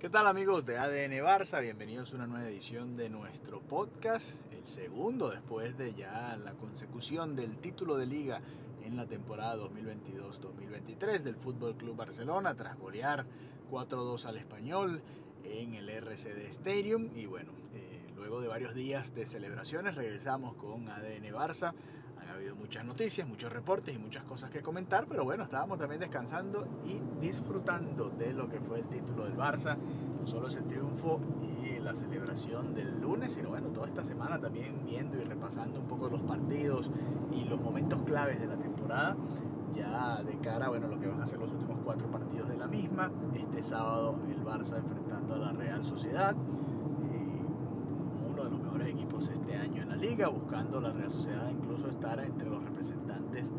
¿Qué tal amigos de ADN Barça? Bienvenidos a una nueva edición de nuestro podcast, el segundo después de ya la consecución del título de liga en la temporada 2022-2023 del Fútbol Club Barcelona tras golear 4-2 al español en el RCD Stadium y bueno, eh, luego de varios días de celebraciones regresamos con ADN Barça ha habido muchas noticias, muchos reportes y muchas cosas que comentar, pero bueno, estábamos también descansando y disfrutando de lo que fue el título del Barça, no solo ese triunfo y la celebración del lunes, sino bueno, toda esta semana también viendo y repasando un poco los partidos y los momentos claves de la temporada, ya de cara bueno, lo que van a ser los últimos cuatro partidos de la misma. Este sábado el Barça enfrentando a la Real Sociedad equipos este año en liga, buscando la Real Sociedad incluso estar entre los representantes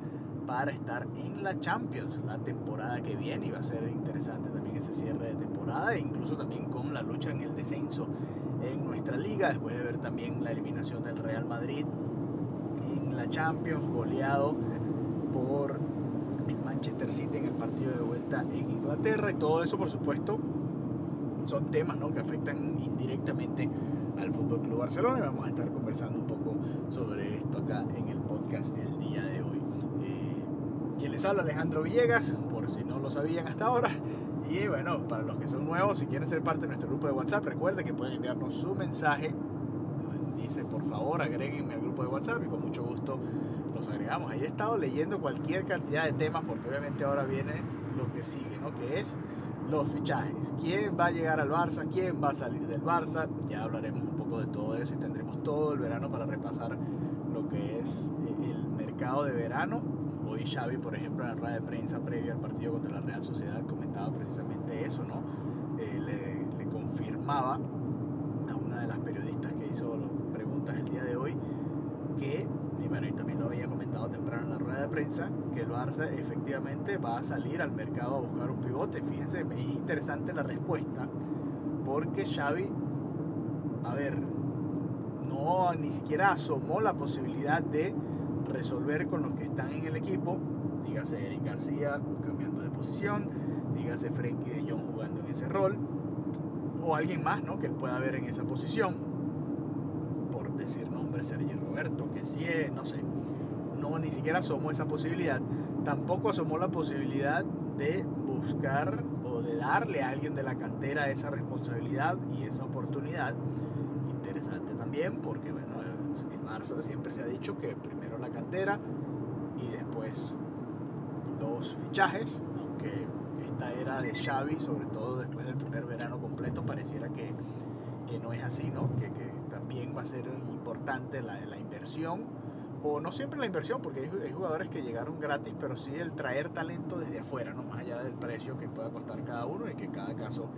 para estar en la Champions la temporada que viene. Y va a ser interesante también ese cierre de temporada e incluso también con la lucha en el descenso en nuestra liga después de ver también la eliminación del Real Madrid en la Champions goleado por el Manchester City en el partido de vuelta en Inglaterra. Y todo eso por supuesto son temas ¿no? que afectan indirectamente al Fútbol Club Barcelona y vamos a estar conversando un poco sobre esto acá en el podcast del día de hoy. Eh, quien les habla Alejandro Villegas, por si no lo sabían hasta ahora. Y bueno, para los que son nuevos, si quieren ser parte de nuestro grupo de WhatsApp, recuerden que pueden enviarnos su mensaje. Dice, por favor, agréguenme al grupo de WhatsApp y con mucho gusto los agregamos. Ahí he estado leyendo cualquier cantidad de temas porque obviamente ahora viene lo que sigue, ¿no? Que es los fichajes. ¿Quién va a llegar al Barça? ¿Quién va a salir del Barça? Ya hablaremos un poco de todo eso y tendremos todo el verano para repasar lo que es eh, el mercado de verano. Hoy Xavi, por ejemplo, en la rueda de prensa previa al partido contra la Real Sociedad comentaba precisamente eso, ¿no? Eh, le, le confirmaba a una de las periodistas que hizo preguntas el día de hoy que y bueno, y también lo había comentado temprano en la rueda de prensa, que el Barça efectivamente va a salir al mercado a buscar un pivote. Fíjense, es interesante la respuesta, porque Xavi, a ver, no ni siquiera asomó la posibilidad de resolver con los que están en el equipo, dígase Eric García cambiando de posición, dígase Frenkie de Jong jugando en ese rol, o alguien más ¿no? que él pueda ver en esa posición decir nombre, Sergio Roberto, que sí, no sé, no, ni siquiera asomó esa posibilidad. Tampoco asomó la posibilidad de buscar o de darle a alguien de la cantera esa responsabilidad y esa oportunidad. Interesante también porque, bueno, en Barça siempre se ha dicho que primero la cantera y después los fichajes, aunque esta era de Xavi, sobre todo después del primer verano completo, pareciera que, que no es así, ¿no? Que, que también va a ser importante la, la inversión, o no siempre la inversión, porque hay, jugadores que llegaron gratis, pero sí el traer talento desde afuera, ¿no? más allá del precio que pueda costar cada uno y que cada caso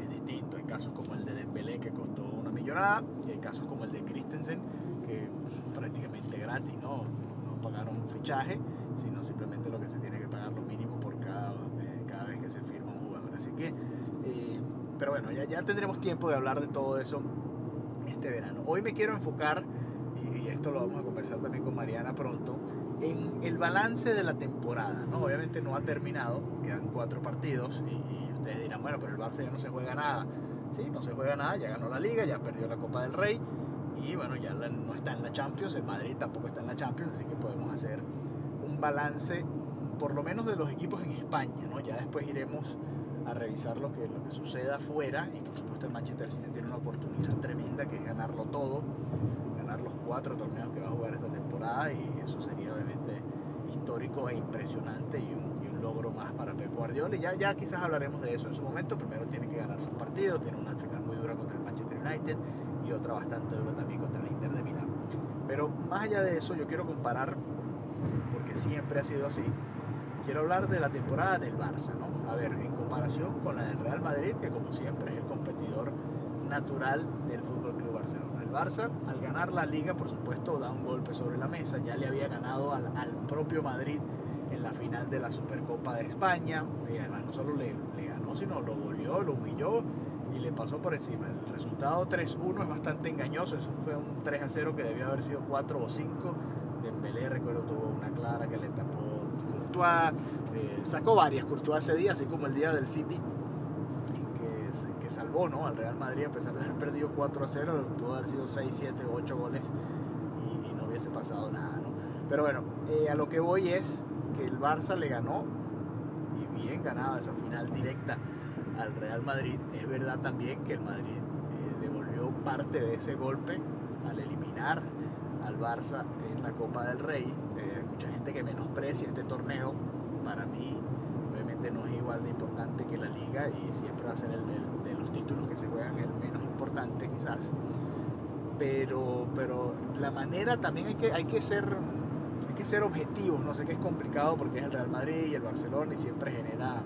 es distinto. Hay casos como el de Dembélé que costó una millonada y hay casos como el de Christensen que prácticamente gratis, ¿no? No pagaron un fichaje, sino simplemente lo que se tiene que pagar lo mínimo por cada, eh, cada vez que se firma un jugador. Así que, eh, pero bueno, ya, ya tendremos tiempo de hablar de todo eso este verano. Hoy me quiero enfocar, esto lo vamos a conversar también con Mariana pronto, en el balance de la temporada. ¿no? Obviamente no ha terminado, quedan cuatro partidos y, ustedes dirán, bueno, pero el Barça ya no se juega nada. Sí, no se juega nada, ya ganó la liga, ya perdió la Copa del Rey y bueno, ya no está en la Champions, el Madrid tampoco está en la Champions, así que podemos hacer un balance por lo menos de los equipos en España, ¿no? Ya después iremos a revisar lo que, lo que suceda afuera y por supuesto el Manchester City tiene una oportunidad tremenda que es ganarlo todo, ganar los cuatro torneos que va a jugar esta temporada y eso sería obviamente histórico e impresionante y un, logro más para Pep Guardiola y ya, ya quizás hablaremos de eso en su momento, primero tiene que ganar sus partidos, tiene una final muy dura contra el Manchester United y otra bastante dura también contra el Inter de Milán. Pero más allá de eso yo quiero comparar, porque siempre ha sido así, quiero hablar de la temporada del Barça, ¿no? A ver, en comparación con la del Real Madrid, que como siempre es el competidor natural del Fútbol Club Barcelona. El Barça, al ganar la liga, por supuesto, da un golpe sobre la mesa. Ya le había ganado al, propio Madrid en la final de la Supercopa de España. Y además, no solo le, ganó, sino lo goleó, lo humilló y le pasó por encima. El resultado 3-1 es bastante engañoso. Eso fue un 3-0 que debió haber sido 4 o 5. Dembélé, recuerdo, tuvo una clara que le tapó Courtois. Eh, sacó varias Courtois ese día, así como el día del City, que, salvó ¿no? al Real Madrid, a pesar de haber perdido 4 a 0, pudo haber sido 6, 7, 8 goles y, no hubiese pasado nada. ¿no? Pero bueno, eh, a lo que voy es que el Barça le ganó y bien ganada esa final directa al Real Madrid. Es verdad también que el Madrid eh, devolvió parte de ese golpe al eliminar al Barça en la Copa del Rey. hay mucha gente que menosprecia este torneo. Para mí no es igual de importante que la liga y siempre va a ser el, de los títulos que se juegan el menos importante quizás. Pero, pero la manera también hay que, hay que ser hay que ser objetivos, no sé que es complicado porque es el Real Madrid y el Barcelona y siempre genera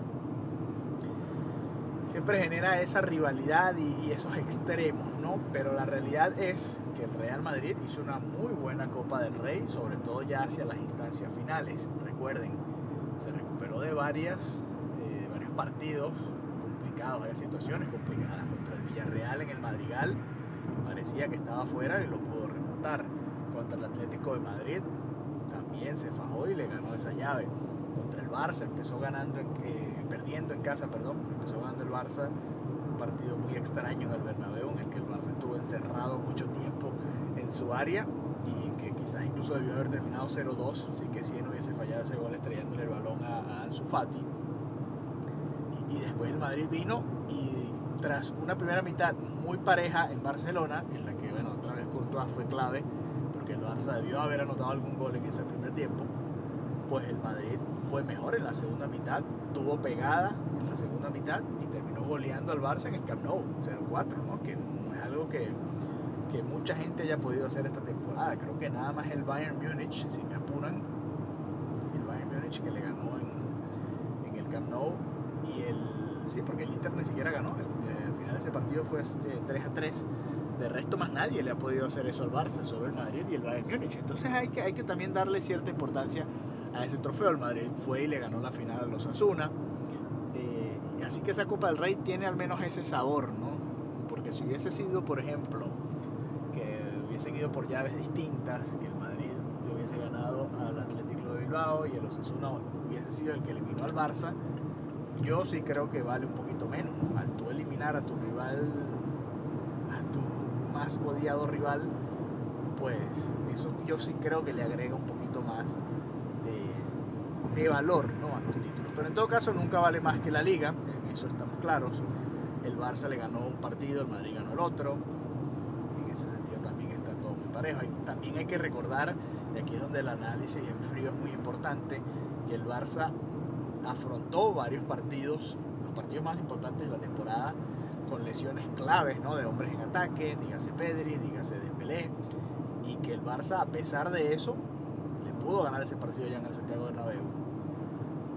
siempre genera esa rivalidad y, y, esos extremos, ¿no? Pero la realidad es que el Real Madrid hizo una muy buena Copa del Rey, sobre todo ya hacia las instancias finales. Recuerden, se recuperó de varias partidos complicados, varias situaciones complicadas contra el Villarreal en el Madrigal. Parecía que estaba fuera y lo pudo remontar. Contra el Atlético de Madrid también se fajó y le ganó esa llave. Contra el Barça empezó ganando, eh, perdiendo en casa, perdón, empezó ganando el Barça. Un partido muy extraño en el Bernabéu en el que el Barça estuvo encerrado mucho tiempo en su área y que quizás incluso debió haber terminado 0-2, así que si no hubiese fallado ese gol estrellándole el balón a, a Ansu Fati después el Madrid vino y tras una primera mitad muy pareja en Barcelona, en la que, bueno, otra vez Courtois fue clave, porque el Barça debió haber anotado algún gol en ese primer tiempo, pues el Madrid fue mejor en la segunda mitad, tuvo pegada en la segunda mitad y terminó goleando al Barça en el Camp Nou, 0-4, ¿no? que no es algo que, que mucha gente haya podido hacer esta temporada. Creo que nada más el Bayern Múnich, si me apuran, el Bayern Múnich que le ganó en, en el Camp Nou y el sí, porque el Inter ni siquiera ganó. al final de ese partido fue este, 3 a 3. De resto, más nadie le ha podido hacer eso al Barça, sobre el Madrid y el Bayern Múnich. Entonces hay que, hay que también darle cierta importancia a ese trofeo. El Madrid fue y le ganó la final a los Asuna. Eh, así que esa Copa del Rey tiene al menos ese sabor, ¿no? Porque si hubiese sido, por ejemplo, que hubiesen ido por llaves distintas, que el Madrid le hubiese ganado al Atlético de Bilbao y el Osasuna hubiese sido el que eliminó al Barça, yo sí creo que vale un poquito menos. Al tú eliminar a tu rival, a tu más odiado rival, pues eso yo sí creo que le agrega un poquito más de, valor ¿no? a los títulos. Pero en todo caso nunca vale más que la liga, en eso estamos claros. El Barça le ganó un partido, el Madrid ganó el otro. En ese sentido también está todo muy parejo. también hay que recordar, y aquí es donde el análisis en frío es muy importante, que el Barça afrontó varios partidos, los partidos más importantes de la temporada, con lesiones claves ¿no? de hombres en ataque, dígase Pedri, dígase Dembélé, y que el Barça, a pesar de eso, le pudo ganar ese partido ya en el Santiago Bernabéu.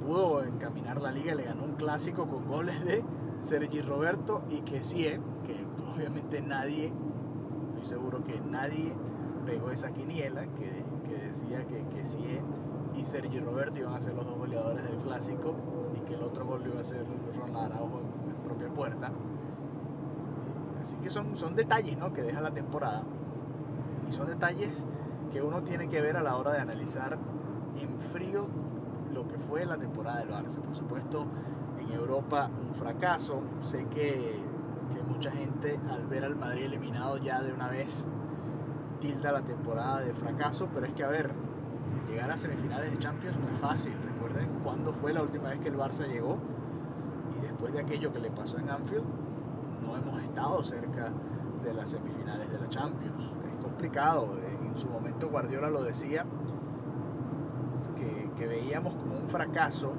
Pudo encaminar la liga le ganó un clásico con goles de Sergi Roberto y Kessie, que obviamente nadie, estoy seguro que nadie pegó esa quiniela que, que decía que Kessie y Sergi Roberto iban a ser los dos goleadores del clásico y que el otro gol iba a ser Ronald Araujo en, propia puerta. Así que son, son detalles ¿no? que deja la temporada y son detalles que uno tiene que ver a la hora de analizar en frío lo que fue la temporada del Barça. Por supuesto, en Europa un fracaso. Sé que, que mucha gente al ver al Madrid eliminado ya de una vez tilda la temporada de fracaso, pero es que a ver, llegar a semifinales de Champions no es fácil. Recuerden cuándo fue la última vez que el Barça llegó y después de aquello que le pasó en Anfield, no hemos estado cerca de las semifinales de la Champions. Es complicado. En su momento Guardiola lo decía, que, veíamos como un fracaso,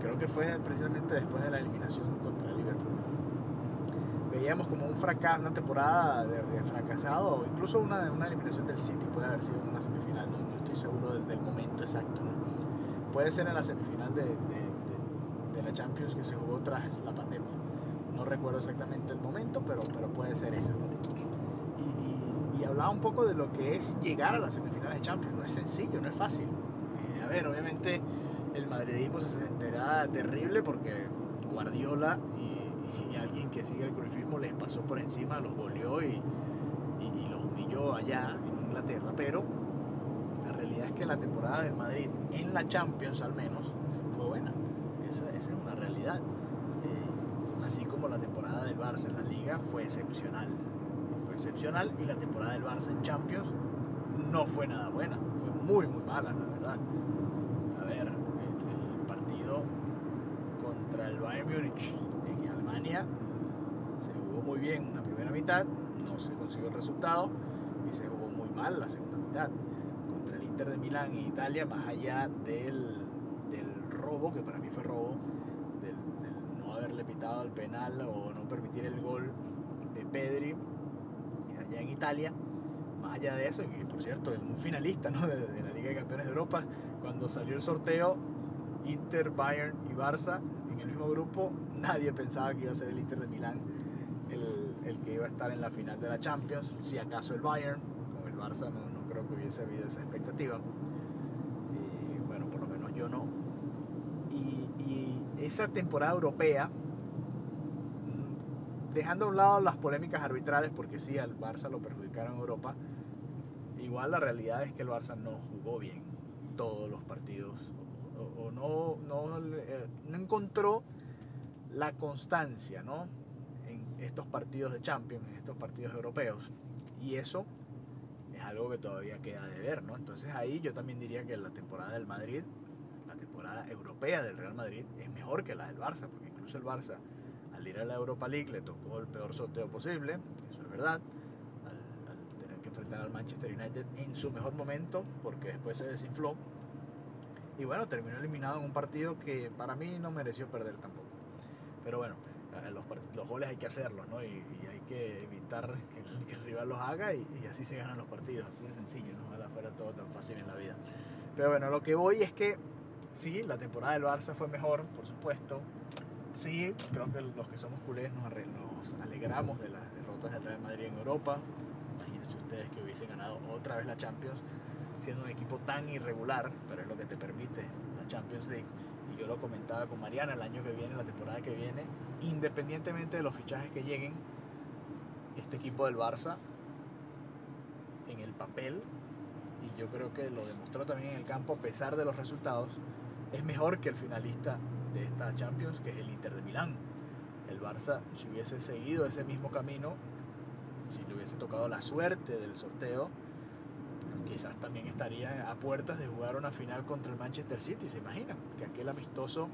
creo que fue precisamente después de la eliminación contra Liverpool. Veíamos como un fracaso, una temporada de, fracasado, o incluso una, una eliminación del City puede haber sido una semifinal, ¿no? estoy seguro del, momento exacto. Puede ser en la semifinal de, la Champions que se jugó tras la pandemia. No recuerdo exactamente el momento, pero, pero puede ser eso. Y, hablaba un poco de lo que es llegar a las semifinales de Champions. No es sencillo, no es fácil. Eh, a ver, obviamente el madridismo se sentirá terrible porque Guardiola y, alguien que sigue el crucifismo les pasó por encima, los goleó y, los humilló allá en Inglaterra, pero es que la temporada del Madrid, en la Champions al menos, fue buena. Esa, es una realidad. Eh, así como la temporada del Barça en la liga fue excepcional. Fue excepcional y la temporada del Barça en Champions no fue nada buena. Fue muy, muy mala, la verdad. A ver, el, partido contra el Bayern Múnich se jugó muy bien en la primera mitad, no se consiguió el resultado y se jugó muy mal la segunda mitad. Contra el Inter de Milán en Italia, más allá del, del robo, que para mí fue robo, del, del no haberle pitado el penal o no permitir el gol de Pedri allá en Italia, más allá de eso, y por cierto, un finalista ¿no? de, de, la Liga de Campeones de Europa, cuando salió el sorteo, Inter, Bayern y Barça en el mismo grupo, nadie pensaba que iba a ser el Inter de Milán el, el que iba a estar en la final de la Champions, si acaso el Bayern, con el Barça no, no creo que hubiese habido esa expectativa, y bueno, por lo menos yo no. Y, esa temporada europea, dejando a un lado las polémicas arbitrales, porque sí, al Barça lo perjudicaron en Europa, igual la realidad es que el Barça no jugó bien todos los partidos, o, no, no, eh, no, encontró la constancia ¿no? en estos partidos de Champions, en estos partidos europeos, y eso es algo que todavía queda de ver, ¿no? Entonces ahí yo también diría que la temporada del Madrid, la temporada europea del Real Madrid, es mejor que la del Barça, porque incluso el Barça al ir a la Europa League le tocó el peor sorteo posible, eso es verdad, al, tener que enfrentar al Manchester United en su mejor momento, porque después se desinfló. Y bueno, terminó eliminado en un partido que para mí no mereció perder tampoco. Pero bueno, los, los goles hay que hacerlos, ¿no? Y, hay que evitar que el, que rival los haga y, y, así se ganan los partidos, así de sencillo, ¿no? Ojalá fuera todo tan fácil en la vida. Pero bueno, lo que voy es que sí, la temporada del Barça fue mejor, por supuesto, sí, creo que los que somos culés nos, nos, alegramos de las derrotas del Real Madrid en Europa. Imagínense ustedes que hubiesen ganado otra vez la Champions, siendo un equipo tan irregular, pero es lo que te permite la Champions League. Y yo lo comentaba con Mariana el año que viene, la temporada que viene, independientemente de los fichajes que lleguen, este equipo del Barça, en el papel, y yo creo que lo demostró también en el campo, a pesar de los resultados, es mejor que el finalista de esta Champions, que es el Inter de Milán. El Barça, si hubiese seguido ese mismo camino, si le hubiese tocado la suerte del sorteo, quizás también estaría a puertas de jugar una final contra el Manchester City, ¿se imaginan? Que aquel amistoso,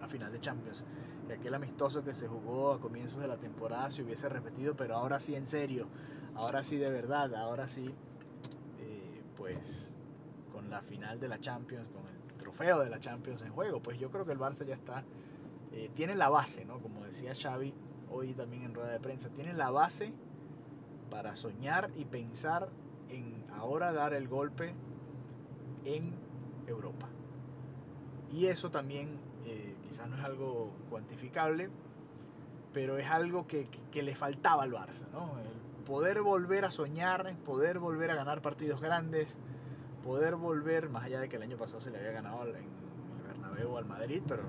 a final de Champions, que aquel amistoso que se jugó a comienzos de la temporada se hubiese repetido, pero ahora sí en serio, ahora sí de verdad, ahora sí, eh, pues con la final de la Champions, con el trofeo de la Champions en juego. Pues yo creo que el Barça ya está, eh, tiene la base, ¿no? Como decía Xavi hoy también en rueda de prensa, tiene la base para soñar y pensar en ahora dar el golpe en Europa. Y eso también eh, quizás no es algo cuantificable, pero es algo que, que, le faltaba al Barça, ¿no? Poder volver a soñar, poder volver a ganar partidos grandes, poder volver, más allá de que el año pasado se le había ganado en el Bernabéu al Madrid, pero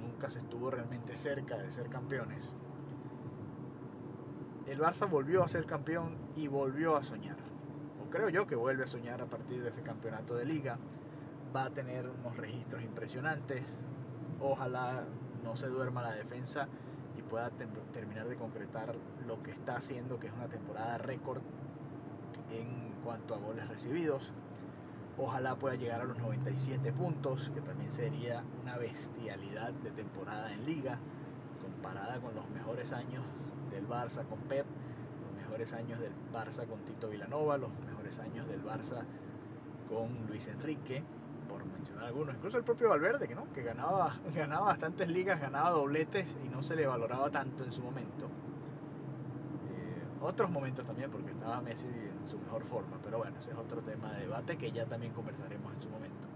nunca se estuvo realmente cerca de ser campeones. El Barça volvió a ser campeón y volvió a soñar. Creo yo que vuelve a soñar a partir de ese campeonato de liga. Va a tener unos registros impresionantes. Ojalá no se duerma la defensa y pueda terminar de concretar lo que está haciendo, que es una temporada récord en cuanto a goles recibidos. Ojalá pueda llegar a los 97 puntos, que también sería una bestialidad de temporada en liga, comparada con los mejores años del Barça con Pep, mejores años del Barça con Tito Vilanova, los mejores años del Barça con Luis Enrique, por mencionar algunos. Incluso el propio Valverde, que, ¿no? que ganaba, ganaba bastantes ligas, ganaba dobletes y no se le valoraba tanto en su momento otros momentos también, porque estaba Messi en su mejor forma, pero bueno, ese es otro tema de debate que ya también conversaremos en su momento.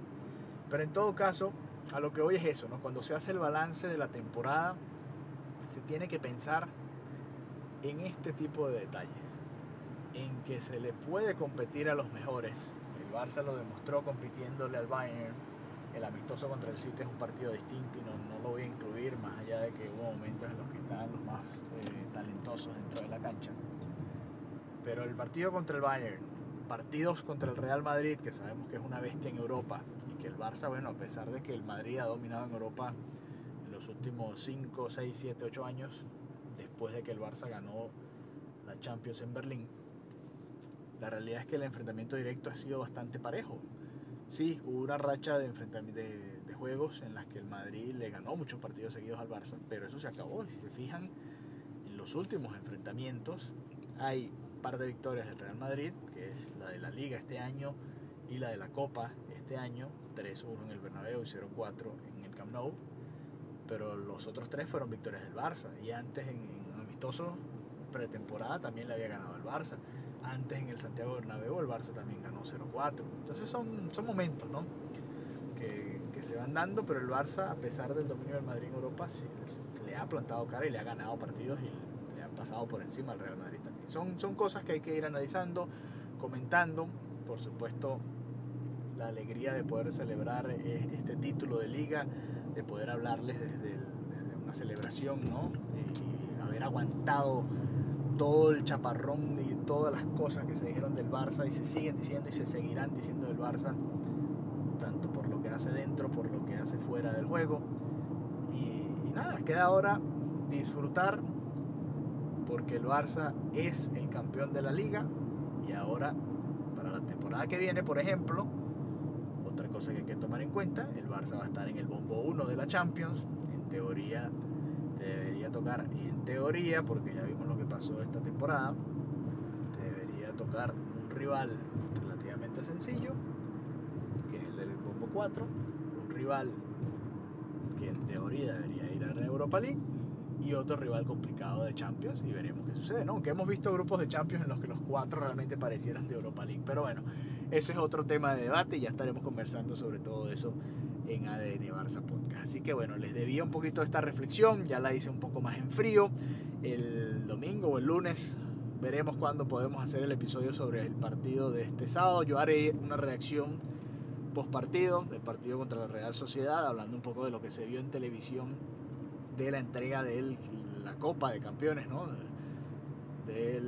Pero en todo caso, a lo que hoy es eso, ¿no? Cuando se hace el balance de la temporada, se tiene que pensar en este tipo de detalles, en que se le puede competir a los mejores. El Barça lo demostró compitiéndole al Bayern, el amistoso contra el City es un partido distinto y no, lo voy a incluir más allá de que hubo momentos en los que estaban los más eh, talentosos dentro de la cancha. Pero el partido contra el Bayern, partidos contra el Real Madrid, que sabemos que es una bestia en Europa, y que el Barça, bueno, a pesar de que el Madrid ha dominado en Europa en los últimos 5, 6, 7, 8 años, después de que el Barça ganó la Champions en Berlín, la realidad es que el enfrentamiento directo ha sido bastante parejo. Sí, hubo una racha de, de, de juegos en las que el Madrid le ganó muchos partidos seguidos al Barça, pero eso se acabó. Si se fijan, en los últimos enfrentamientos hay un par de victorias del Real Madrid, que es la de la Liga este año y la de la Copa este año, 3-1 en el Bernabéu y 0-4 en el Camp Nou, pero los otros tres fueron victorias del Barça y antes en, en amistoso pretemporada también le había ganado el Barça. Antes en el Santiago Bernabéu el Barça también ganó 0-4. Entonces son, son momentos ¿no? que, que, se van dando, pero el Barça, a pesar del dominio del Madrid en Europa, sí, le ha plantado cara y le ha ganado partidos y le han pasado por encima al Real Madrid también. Son, son cosas que hay que ir analizando, comentando. Por supuesto, la alegría de poder celebrar este título de liga, de poder hablarles desde, desde una celebración, ¿no? Y haber aguantado todo el chaparrón y todas las cosas que se dijeron del Barça y se siguen diciendo y se seguirán diciendo del Barça, tanto por lo que hace dentro, por lo que hace fuera del juego. Y, y nada, queda ahora disfrutar porque el Barça es el campeón de la liga y ahora para la temporada que viene, por ejemplo, que hay que tomar en cuenta, el Barça va a estar en el bombo 1 de la Champions, en teoría debería tocar, y en teoría, porque ya vimos lo que pasó esta temporada, debería tocar un rival relativamente sencillo, que es el del Bombo 4, un rival que en teoría debería ir a la Europa League, y otro rival complicado de Champions, y veremos qué sucede, ¿no? Aunque hemos visto grupos de Champions en los que los cuatro realmente parecieran de Europa League, pero bueno, ese es otro tema de debate y ya estaremos conversando sobre todo eso en ADN Barça Podcast. Así que bueno, les debía un poquito esta reflexión, ya la hice un poco más en frío. El domingo o el lunes veremos cuándo podemos hacer el episodio sobre el partido de este sábado. Yo haré una reacción post partido del partido contra la Real Sociedad, hablando un poco de lo que se vio en televisión de la entrega de la Copa de Campeones, ¿no? De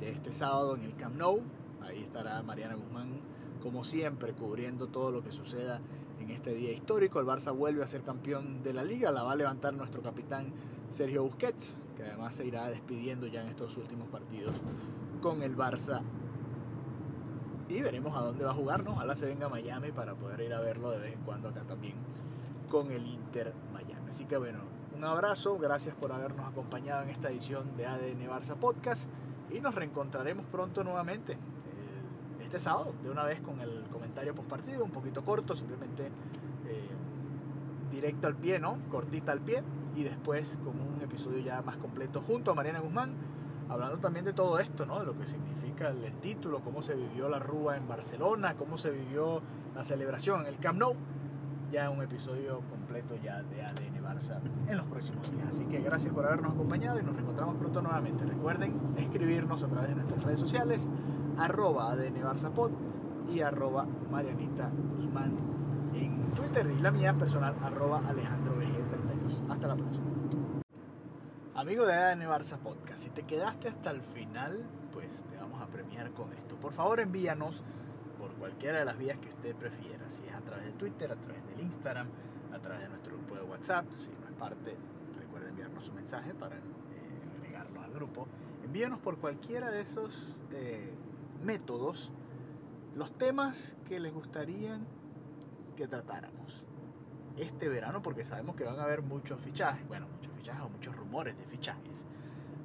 este sábado en el Camp Nou. Ahí estará Mariana Guzmán, como siempre, cubriendo todo lo que suceda en este día histórico. El Barça vuelve a ser campeón de la liga, la va a levantar nuestro capitán Sergio Busquets, que además se irá despidiendo ya en estos últimos partidos con el Barça. Y veremos a dónde va a jugar, ¿no? Ojalá se venga a Miami para poder ir a verlo de vez en cuando acá también con el Inter Miami. Así que bueno, un abrazo, gracias por habernos acompañado en esta edición de ADN Barça Podcast y nos reencontraremos pronto nuevamente este sábado, de una vez con el comentario post partido, un poquito corto, simplemente eh, directo al pie, ¿no? Cortita al pie, y después con un episodio ya más completo junto a Mariana Guzmán, hablando también de todo esto, ¿no? De lo que significa el, el título, cómo se vivió la Rúa en Barcelona, cómo se vivió la celebración en el Camp Nou, ya un episodio completo ya de ADN Barça en los próximos días. Así que gracias por habernos acompañado y nos reencontramos pronto nuevamente. Recuerden escribirnos a través de nuestras redes sociales, arroba ADN Barzapod y arroba Marianita Guzmán en Twitter y la mía personal arroba Alejandro 32 Hasta la próxima. Amigo de ADN Barça Podcast, si te quedaste hasta el final, pues te vamos a premiar con esto. Por favor envíanos por cualquiera de las vías que usted prefiera, si es a través de Twitter, a través del Instagram, a través de nuestro grupo de WhatsApp, si no es parte, recuerde enviarnos un mensaje para eh, agregarnos al grupo. Envíanos por cualquiera de esos eh, métodos los temas que les gustaría que tratáramos este verano, porque sabemos que van a haber muchos fichajes, bueno, muchos fichajes o muchos rumores de fichajes,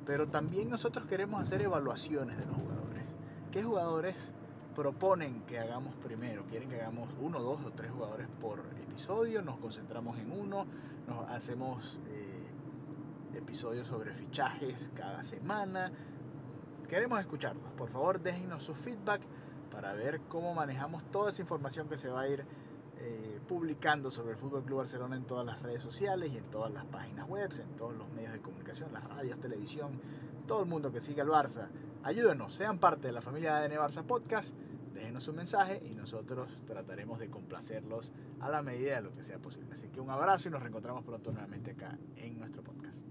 pero también nosotros queremos hacer evaluaciones de los jugadores. ¿Qué jugadores proponen que hagamos primero? ¿Quieren que hagamos uno, dos o tres jugadores por episodio? ¿Nos concentramos en uno? ¿Nos hacemos eh, episodios sobre fichajes cada semana? Queremos escucharlos. Por favor, déjenos su feedback para ver cómo manejamos toda esa información que se va a ir eh, publicando sobre el Fútbol Club Barcelona en todas las redes sociales y en todas las páginas web, en todos los medios de comunicación, las radios, televisión, todo el mundo que siga al Barça. Ayúdenos, sean parte de la familia de ADN Barça Podcast, déjenos un mensaje y nosotros trataremos de complacerlos a la medida de lo que sea posible. Así que un abrazo y nos reencontramos pronto nuevamente acá en nuestro podcast.